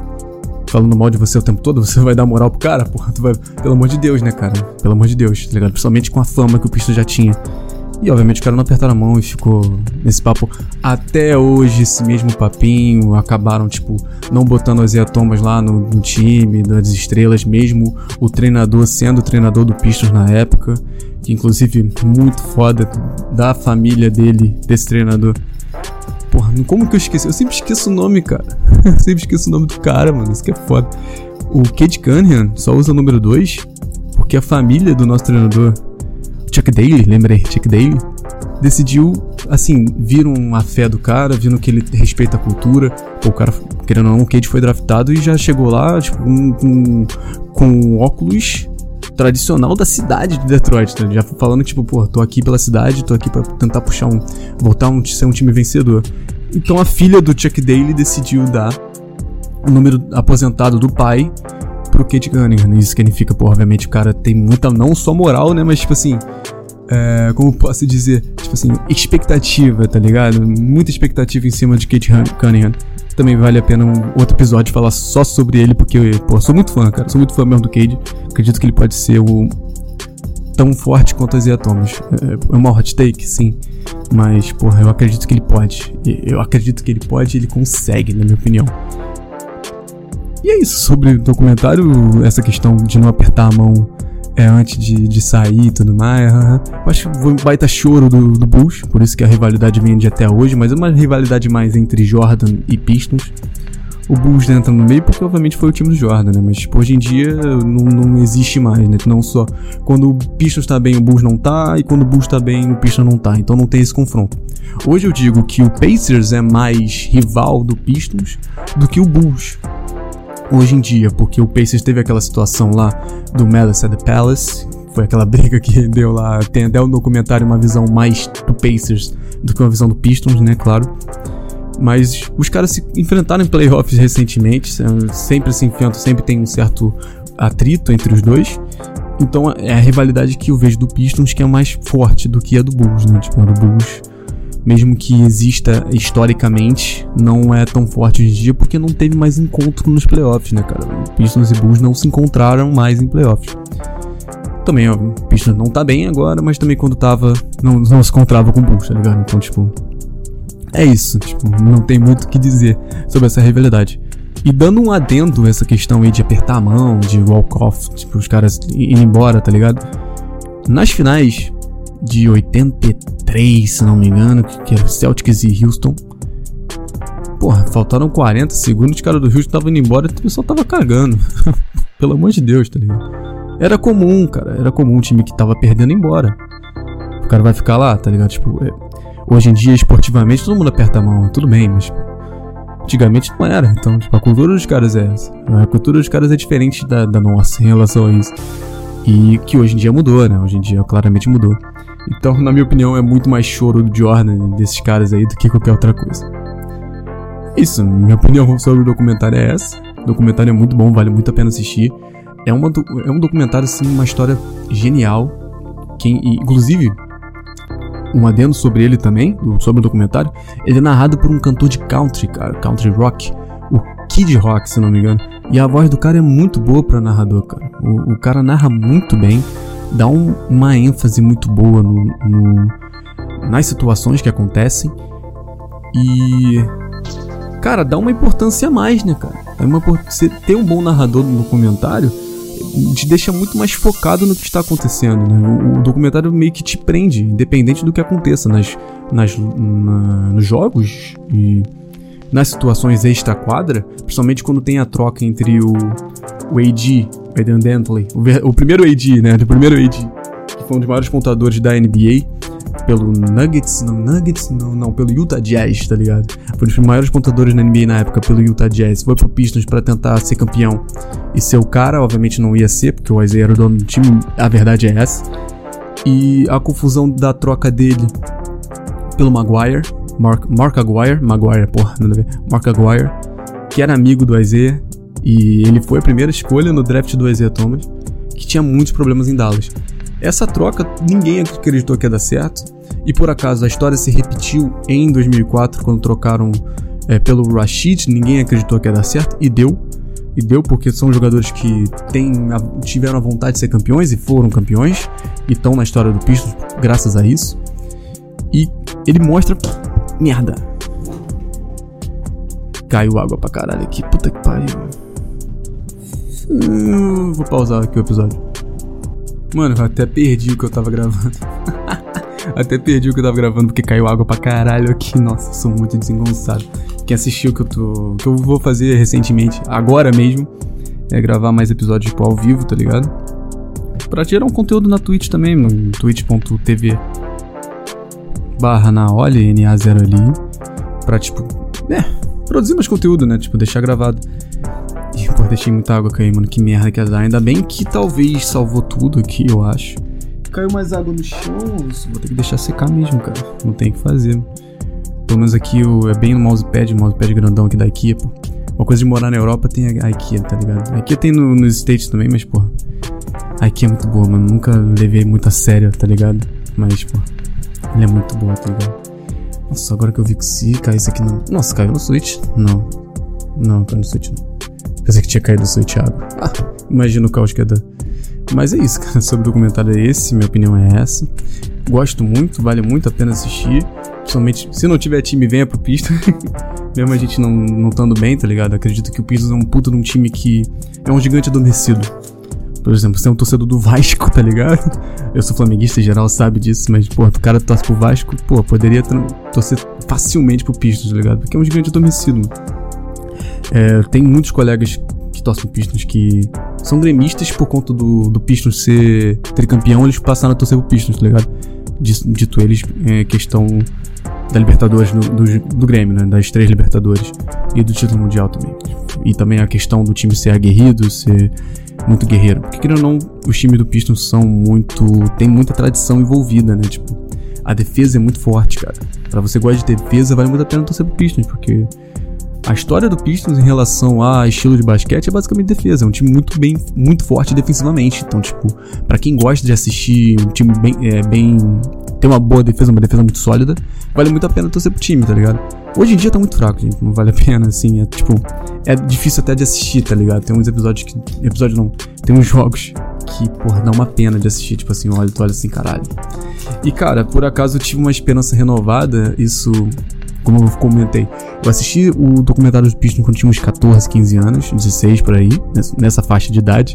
falando mal de você o tempo todo, você vai dar moral pro cara? Porra, tu vai. Pelo amor de Deus, né, cara? Pelo amor de Deus, tá ligado? Principalmente com a fama que o Pistons já tinha. E obviamente os caras não apertaram a mão e ficou nesse papo até hoje, esse mesmo papinho. Acabaram, tipo, não botando as Thomas lá no, no, time das estrelas, mesmo o treinador sendo o treinador do Pistons na época. Que inclusive muito foda da família dele, desse treinador. Porra, como que eu esqueci? Eu sempre esqueço o nome, cara. eu sempre esqueço o nome do cara, mano. Isso que é foda. O Kate Cunningham só usa o número 2 porque a família do nosso treinador Chuck Daly, lembrei, Chuck Daly, decidiu, assim, viram a fé do cara, viram que ele respeita a cultura. Pô, o cara, querendo ou não, o Cade foi draftado e já chegou lá, tipo, com, com, com óculos tradicional da cidade de Detroit, né? Já falando, tipo, pô, tô aqui pela cidade, tô aqui para tentar puxar um. voltar a um, ser um time vencedor. Então a filha do Chuck Daly decidiu dar o número aposentado do pai pro Kate Cunningham. Isso significa, pô, obviamente o cara tem muita, não só moral, né, mas tipo assim, é, como posso dizer, tipo assim, expectativa, tá ligado? Muita expectativa em cima de Kate Cunningham. Também vale a pena um outro episódio falar só sobre ele, porque, pô, sou muito fã, cara. Sou muito fã mesmo do Cade. Acredito que ele pode ser o tão forte quanto a Isaiah Thomas. É, é uma hot take, sim. Mas, porra, eu acredito que ele pode. Eu acredito que ele pode e ele consegue, na minha opinião. E é isso sobre o documentário, essa questão de não apertar a mão É, antes de, de sair e tudo mais. Acho que foi um baita choro do, do Bulls, por isso que a rivalidade vem de até hoje, mas é uma rivalidade mais entre Jordan e Pistons. O Bulls entra no meio porque, obviamente, foi o time do Jordan, né? Mas, tipo, hoje em dia não, não existe mais, né? Não só quando o Pistons tá bem, o Bulls não tá, e quando o Bulls tá bem, o Pistons não tá. Então não tem esse confronto. Hoje eu digo que o Pacers é mais rival do Pistons do que o Bulls hoje em dia, porque o Pacers teve aquela situação lá do Malice at the Palace, foi aquela briga que deu lá, tem até no documentário uma visão mais do Pacers do que uma visão do Pistons, né, claro. Mas os caras se enfrentaram em playoffs recentemente, sempre se enfrentam, sempre tem um certo atrito entre os dois. Então é a rivalidade que eu vejo do Pistons que é mais forte do que a do Bulls, né? Tipo, a do Bulls mesmo que exista historicamente, não é tão forte hoje em dia porque não teve mais encontro nos playoffs, né, cara? Pistons e Bulls não se encontraram mais em playoffs. Também, ó, Pistons não tá bem agora, mas também quando tava, não, não se encontrava com o Bulls, tá ligado? Então, tipo, é isso, tipo, não tem muito o que dizer sobre essa rivalidade. E dando um adendo essa questão aí de apertar a mão, de walk-off, tipo, os caras indo embora, tá ligado? Nas finais, de 83, se não me engano, que era Celtics e Houston. Porra, faltaram 40 segundos, os caras do Houston estavam indo embora e o pessoal tava cagando. Pelo amor de Deus, tá ligado? Era comum, cara, era comum um time que tava perdendo ir embora. O cara vai ficar lá, tá ligado? Tipo, é, hoje em dia, esportivamente, todo mundo aperta a mão, tudo bem, mas antigamente não era. Então, tipo, a cultura dos caras é essa. A cultura dos caras é diferente da, da nossa em relação a isso. E que hoje em dia mudou, né? Hoje em dia claramente mudou. Então, na minha opinião, é muito mais choro do Jordan desses caras aí do que qualquer outra coisa. Isso, minha opinião sobre o documentário é essa. O documentário é muito bom, vale muito a pena assistir. É, uma, é um documentário, assim, uma história genial. Quem, inclusive, um adendo sobre ele também, sobre o documentário, ele é narrado por um cantor de country, cara, country rock, o Kid Rock, se não me engano. E a voz do cara é muito boa para narrador, cara. O, o cara narra muito bem dá um, uma ênfase muito boa no, no, nas situações que acontecem e cara dá uma importância a mais né cara é uma você ter um bom narrador no documentário te deixa muito mais focado no que está acontecendo né? o, o documentário meio que te prende independente do que aconteça nas, nas na, nos jogos e nas situações extra quadra principalmente quando tem a troca entre o o AD, Aiden Dantley, o, o, primeiro AD, né? O primeiro AD, que foi um dos maiores pontadores da NBA, pelo Nuggets, não, Nuggets, não, não, pelo Utah Jazz, tá ligado? Foi um dos maiores pontadores da NBA na época pelo Utah Jazz. Foi pro Pistons para tentar ser campeão e ser o cara, obviamente não ia ser, porque o Isaiah era o dono do time, a verdade é essa. E a confusão da troca dele pelo Maguire, Mark, Mark Aguirre, Maguire, porra, nada a ver, Mark Aguirre, que era amigo do Isaiah e ele foi a primeira escolha no draft do Isaiah Thomas, que tinha muitos problemas em Dallas. Essa troca ninguém acreditou que ia dar certo, e por acaso a história se repetiu em 2004 quando trocaram é, pelo Rashid, ninguém acreditou que ia dar certo, e deu. E deu porque são jogadores que têm, tiveram a vontade de ser campeões e foram campeões, e estão na história do Pistons graças a isso. E ele mostra. Merda! Caiu água pra caralho aqui, puta que pariu. Vou pausar aqui o episódio. Mano, eu até perdi o que eu tava gravando. até perdi o que eu tava gravando porque caiu água pra caralho aqui. Nossa, sou muito desengonçado. Quem assistiu que eu tô. que eu vou fazer recentemente, agora mesmo, é gravar mais episódios tipo, ao vivo, tá ligado? Pra tirar um conteúdo na Twitch também, no twitch.tv barra na Oli, NA0 ali. Pra tipo. É, produzir mais conteúdo, né? Tipo, deixar gravado. Deixei muita água cair, mano. Que merda que azar. Ainda bem que talvez salvou tudo aqui, eu acho. Caiu mais água no chão. Vou ter que deixar secar mesmo, cara. Não tem o que fazer. Pelo menos aqui o, é bem no mousepad, mousepad grandão aqui da IKEA, pô. Uma coisa de morar na Europa tem a IKEA, tá ligado? A IKEA tem no, nos States também, mas, pô. A IKEA é muito boa, mano. Nunca levei muito a sério, tá ligado? Mas, pô. Ela é muito boa, tá ligado? Nossa, agora que eu vi que se caísse aqui no. Nossa, caiu no Switch? Não. Não, caiu no Switch não. Pensei que tinha caído o seu Thiago. Ah, imagina o caos que ia dar. Mas é isso, cara. Sobre o documentário é esse, minha opinião é essa. Gosto muito, vale muito a pena assistir. Principalmente, se não tiver time, venha pro Pista. Mesmo a gente não, não estando bem, tá ligado? Acredito que o Pista é um puto de um time que é um gigante adormecido. Por exemplo, você é um torcedor do Vasco, tá ligado? Eu sou flamenguista em geral, sabe disso, mas, pô, o cara torce pro Vasco, pô, poderia torcer facilmente pro Pistons, tá ligado? Porque é um gigante adormecido, mano. É, tem muitos colegas que torcem Pistons que são gremistas por conta do, do Pistons ser tricampeão, eles passaram a torcer pro Pistons, tá ligado? Dito eles, é questão da Libertadores, do, do, do, Grêmio, né? Das três Libertadores. E do título mundial também. E também a questão do time ser aguerrido, ser muito guerreiro. Porque, querendo ou não, os times do Pistons são muito. tem muita tradição envolvida, né? Tipo, a defesa é muito forte, cara. Pra você gostar de defesa, vale muito a pena torcer pro Pistons, porque a história do Pistons em relação a estilo de basquete é basicamente defesa. É um time muito bem, muito forte defensivamente. Então, tipo, para quem gosta de assistir um time bem, é, bem. tem uma boa defesa, uma defesa muito sólida, vale muito a pena torcer pro time, tá ligado? Hoje em dia tá muito fraco, gente. Não vale a pena, assim. É tipo. É difícil até de assistir, tá ligado? Tem uns episódios que. Episódio não. Tem uns jogos que, porra, dá uma pena de assistir. Tipo assim, olha, tu olha assim, caralho. E, cara, por acaso eu tive uma esperança renovada. Isso como eu comentei, eu assisti o documentário dos Pistons quando tinha uns 14, 15 anos, 16 por aí, nessa faixa de idade.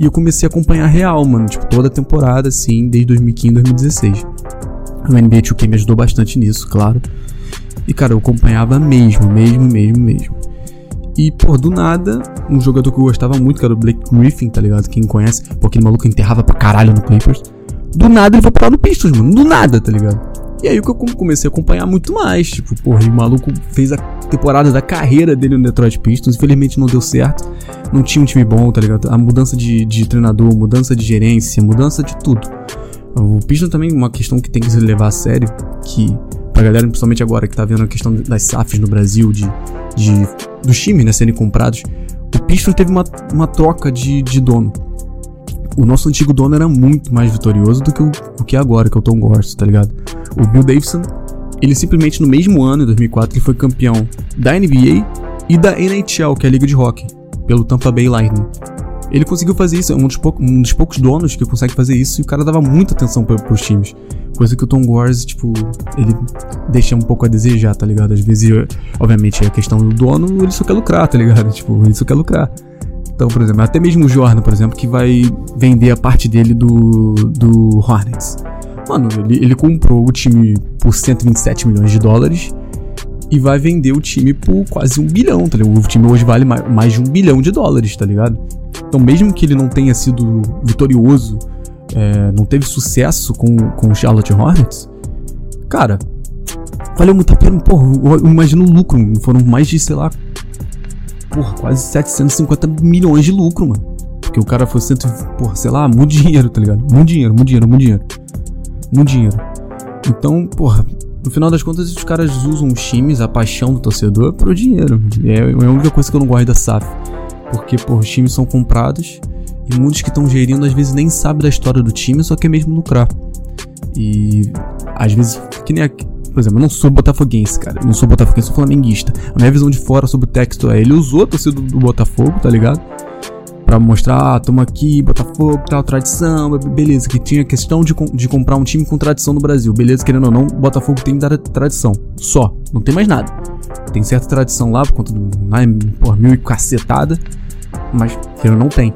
E eu comecei a acompanhar real, mano, tipo, toda a temporada, assim, desde 2015, 2016. O NBA 2K me ajudou bastante nisso, claro. E, cara, eu acompanhava mesmo, mesmo, mesmo, mesmo. E, pô, do nada, um jogador que eu gostava muito, que era o Blake Griffin, tá ligado? Quem conhece, pô, aquele maluco enterrava pra caralho no Clippers. Do nada ele foi parar no Pistons, mano. Do nada, tá ligado? E aí que eu comecei a acompanhar muito mais. Tipo, porra, o maluco fez a temporada da carreira dele no Detroit Pistons. Infelizmente não deu certo. Não tinha um time bom, tá ligado? A mudança de, de treinador, mudança de gerência, mudança de tudo. O Pistons também uma questão que tem que se levar a sério. Que pra galera, principalmente agora que tá vendo a questão das SAFs no Brasil, de, de dos times né, serem comprados. O Pistons teve uma, uma troca de, de dono o nosso antigo dono era muito mais vitorioso do que o, o que é agora, que é o Tom Gorst, tá ligado? O Bill Davidson, ele simplesmente no mesmo ano, em 2004, ele foi campeão da NBA e da NHL, que é a liga de hockey, pelo Tampa Bay Lightning. Ele conseguiu fazer isso, é um dos, um dos poucos donos que consegue fazer isso, e o cara dava muita atenção pra, pros times. Coisa que o Tom Gores, tipo, ele deixa um pouco a desejar, tá ligado? Às vezes, obviamente, é a questão do dono, ele só quer lucrar, tá ligado? Tipo, ele só quer lucrar. Então, por exemplo, até mesmo o Jordan, por exemplo, que vai vender a parte dele do, do Hornets. Mano, ele, ele comprou o time por 127 milhões de dólares e vai vender o time por quase um bilhão, tá ligado? O time hoje vale mais de um bilhão de dólares, tá ligado? Então, mesmo que ele não tenha sido vitorioso, é, não teve sucesso com, com o Charlotte Hornets, cara, valeu muito a pena. Porra, eu imagino o lucro, foram mais de, sei lá, porra, quase 750 milhões de lucro, mano. Porque o cara foi cento, porra, sei lá, muito dinheiro, tá ligado? Muito dinheiro, muito dinheiro, muito dinheiro. Muito dinheiro. Então, porra, no final das contas, os caras usam os times, a paixão do torcedor, pro dinheiro. É, é a única coisa que eu não gosto da SAF. Porque, porra, os times são comprados e muitos que estão gerindo às vezes nem sabem da história do time, só quer mesmo lucrar. E às vezes, que nem aqui, por exemplo, eu não sou botafoguense, cara. Eu não sou botafoguense, sou flamenguista. A minha visão de fora sobre o texto é: ele usou a torcida do Botafogo, tá ligado? Pra mostrar, ah, tamo aqui, Botafogo, tal, tradição, beleza. Que tinha questão de, de comprar um time com tradição no Brasil. Beleza, querendo ou não, Botafogo tem tradição. Só. Não tem mais nada. Tem certa tradição lá, por conta do. Né, porra, mil e cacetada. Mas, querendo não tem.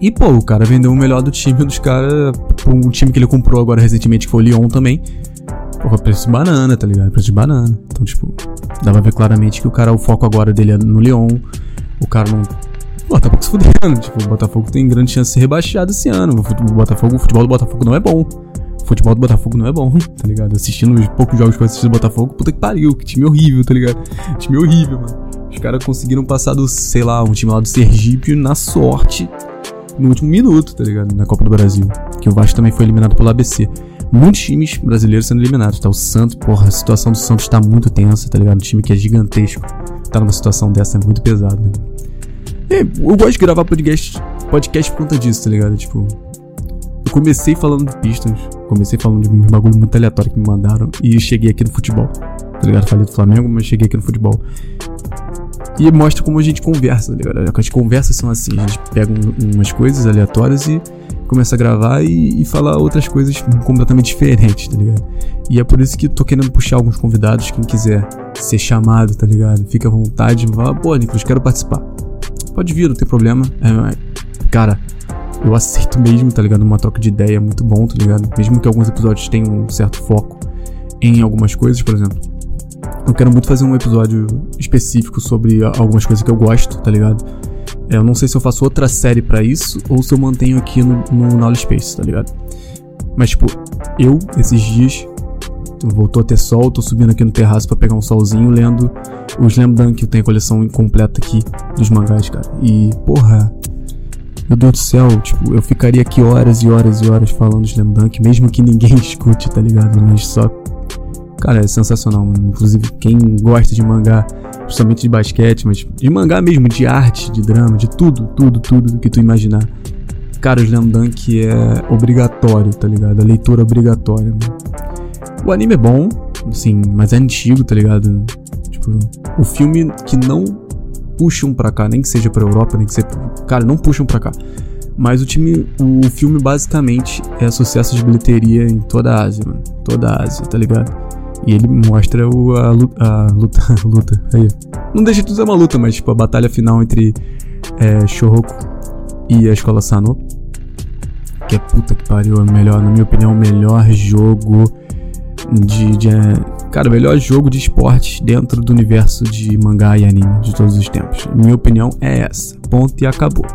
E, pô, o cara vendeu o melhor do time dos caras. Um time que ele comprou agora recentemente, que foi o Lyon também. Porra, preço de banana, tá ligado? Preço de banana. Então, tipo, dá pra ver claramente que o cara, o foco agora dele é no Lyon. O cara não. Tá pouco se fudendo. Tipo, o Botafogo tem grande chance de ser rebaixado esse ano. O, Botafogo, o futebol do Botafogo não é bom. O futebol do Botafogo não é bom, tá ligado? Assistindo os poucos jogos que eu assisti do Botafogo, puta que pariu, que time horrível, tá ligado? Time horrível, mano. Os caras conseguiram passar do, sei lá, um time lá do Sergipe na sorte no último minuto, tá ligado? Na Copa do Brasil. Que o Vasco também foi eliminado pelo ABC muitos times brasileiros sendo eliminados, tá? O Santos, porra, a situação do Santos tá muito tensa, tá ligado? Um time que é gigantesco. Tá numa situação dessa é muito pesado, né? E eu gosto de gravar podcast, podcast por conta disso, tá ligado? Tipo, eu comecei falando de Pistons, comecei falando de um bagulho muito aleatório que me mandaram e cheguei aqui no futebol, tá ligado? Falei do Flamengo, mas cheguei aqui no futebol. E mostra como a gente conversa, tá ligado? As conversas são assim, a gente pega um, umas coisas aleatórias e começa a gravar e, e, falar outras coisas completamente diferentes, tá ligado? E é por isso que tô querendo puxar alguns convidados, quem quiser ser chamado, tá ligado? Fica à vontade, fala, pô, Nicolas, quero participar. Pode vir, não tem problema. É, cara, eu aceito mesmo, tá ligado? Uma troca de ideia é muito bom, tá ligado? Mesmo que alguns episódios tenham um certo foco em algumas coisas, por exemplo. Eu quero muito fazer um episódio específico sobre algumas coisas que eu gosto, tá ligado? Eu não sei se eu faço outra série para isso ou se eu mantenho aqui no, no Knowledge Space, tá ligado? Mas, tipo, eu, esses dias, voltou a ter sol, tô subindo aqui no terraço para pegar um solzinho, lendo os Slam Dunk, eu tenho a coleção incompleta aqui dos mangás, cara. E, porra, meu Deus do céu, tipo, eu ficaria aqui horas e horas e horas falando Slam Dunk, mesmo que ninguém escute, tá ligado? Mas só. Cara, é sensacional, mano. Inclusive, quem gosta de mangá, principalmente de basquete, mas de mangá mesmo, de arte, de drama, de tudo, tudo, tudo que tu imaginar. Cara, o Slam Dunk é obrigatório, tá ligado? A leitura obrigatória, mano. O anime é bom, assim, mas é antigo, tá ligado? Tipo, o filme que não puxam pra cá, nem que seja pra Europa, nem que seja. Cara, não puxam pra cá. Mas o time, o filme basicamente é sucesso de bilheteria em toda a Ásia, mano. Toda a Ásia, tá ligado? E ele mostra o, a, a luta, a luta, aí. Não deixa de ser uma luta, mas tipo a batalha final entre é, e a escola Sano. Que é puta que pariu, é melhor, na minha opinião, o melhor jogo de, de Cara, o melhor jogo de esporte dentro do universo de mangá e anime de todos os tempos. Minha opinião é essa. Ponto e acabou.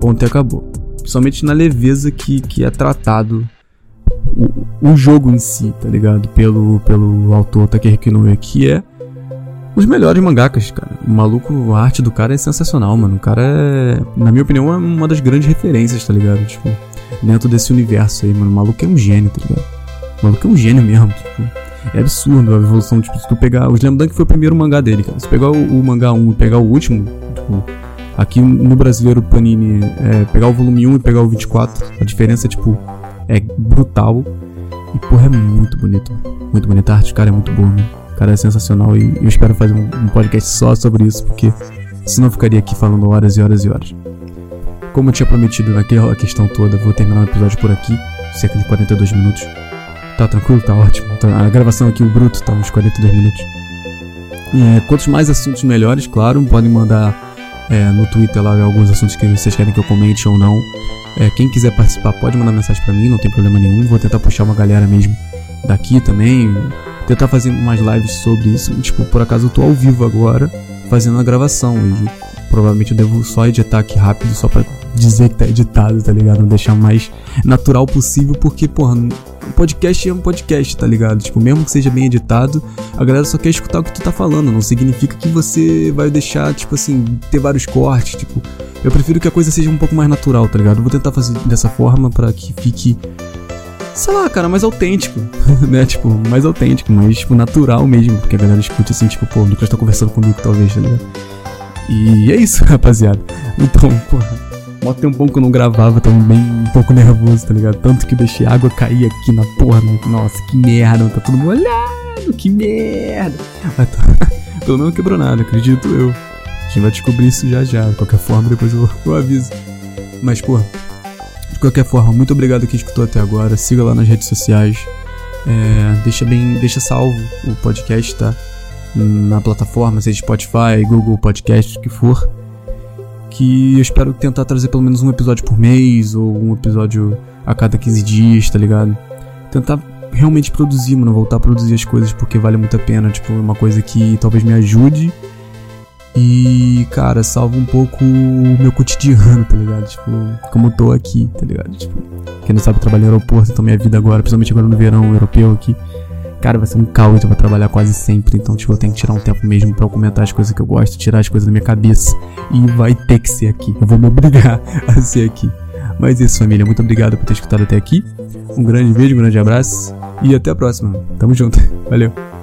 Ponto e acabou. Somente na leveza que, que é tratado o, o jogo em si, tá ligado? Pelo, pelo autor Takehiko Inoue, que é os melhores mangakas, cara. O maluco, a arte do cara é sensacional, mano. O cara é, na minha opinião, é uma das grandes referências, tá ligado? Tipo, dentro desse universo aí, mano. O maluco é um gênio, tá ligado? O maluco é um gênio mesmo, tipo. É absurdo a evolução, tipo, se tu pegar. O Slam Dunk foi o primeiro mangá dele, cara. Se pegar o, o mangá 1 e pegar o último, tipo, aqui no brasileiro Panini, é, pegar o volume 1 e pegar o 24, a diferença, tipo, é brutal. E, porra, é muito bonito. Muito bonito. A arte cara é muito boa, né? O cara é sensacional e eu espero fazer um, um podcast só sobre isso, porque senão eu ficaria aqui falando horas e horas e horas. Como eu tinha prometido naquela questão toda, vou terminar o episódio por aqui, cerca de 42 minutos. Tá tranquilo, tá ótimo. Tá, a gravação aqui, o bruto, tá uns 42 minutos. É, quantos mais assuntos melhores, claro, podem mandar é, no Twitter lá alguns assuntos que vocês querem que eu comente ou não. É, quem quiser participar pode mandar mensagem para mim, não tem problema nenhum. Vou tentar puxar uma galera mesmo daqui também. Tentar fazer mais lives sobre isso. Tipo, por acaso eu tô ao vivo agora fazendo a gravação. E provavelmente eu devo só editar aqui rápido, só pra dizer que tá editado, tá ligado? Deixar mais natural possível, porque, porra, um podcast é um podcast, tá ligado? Tipo, mesmo que seja bem editado, a galera só quer escutar o que tu tá falando. Não significa que você vai deixar, tipo assim, ter vários cortes. Tipo, eu prefiro que a coisa seja um pouco mais natural, tá ligado? Eu vou tentar fazer dessa forma para que fique. Sei lá, cara, mais autêntico, né? Tipo, mais autêntico, mais, tipo, natural mesmo. Porque a galera escute assim, tipo, pô, o Lucas tá conversando comigo, talvez, tá ligado? E é isso, rapaziada. Então, porra. Mó tempão que eu não gravava, tava bem um pouco nervoso, tá ligado? Tanto que deixei água cair aqui na porra. Nossa, que merda, tá tudo molhado, que merda. Mas tá, pelo menos quebrou nada, acredito eu. A gente vai descobrir isso já já. De qualquer forma, depois eu, eu aviso. Mas, porra, de qualquer forma, muito obrigado quem escutou até agora. Siga lá nas redes sociais. É, deixa bem, deixa salvo o podcast, tá? Na plataforma, seja Spotify, Google Podcast, o que for que eu espero tentar trazer pelo menos um episódio por mês ou um episódio a cada 15 dias, tá ligado? Tentar realmente produzir, mano, voltar a produzir as coisas porque vale muito a pena, tipo, é uma coisa que talvez me ajude e, cara, salva um pouco o meu cotidiano, tá ligado? Tipo, como eu tô aqui, tá ligado? Tipo, quem não sabe, trabalhar no aeroporto, então minha vida agora, principalmente agora no verão europeu aqui, cara, vai ser um caos, eu vou trabalhar quase sempre. Então, tipo, eu tenho que tirar um tempo mesmo para comentar as coisas que eu gosto, tirar as coisas da minha cabeça. E vai ter que ser aqui. Eu vou me obrigar a ser aqui. Mas é isso, família. Muito obrigado por ter escutado até aqui. Um grande beijo, um grande abraço. E até a próxima. Tamo junto. Valeu.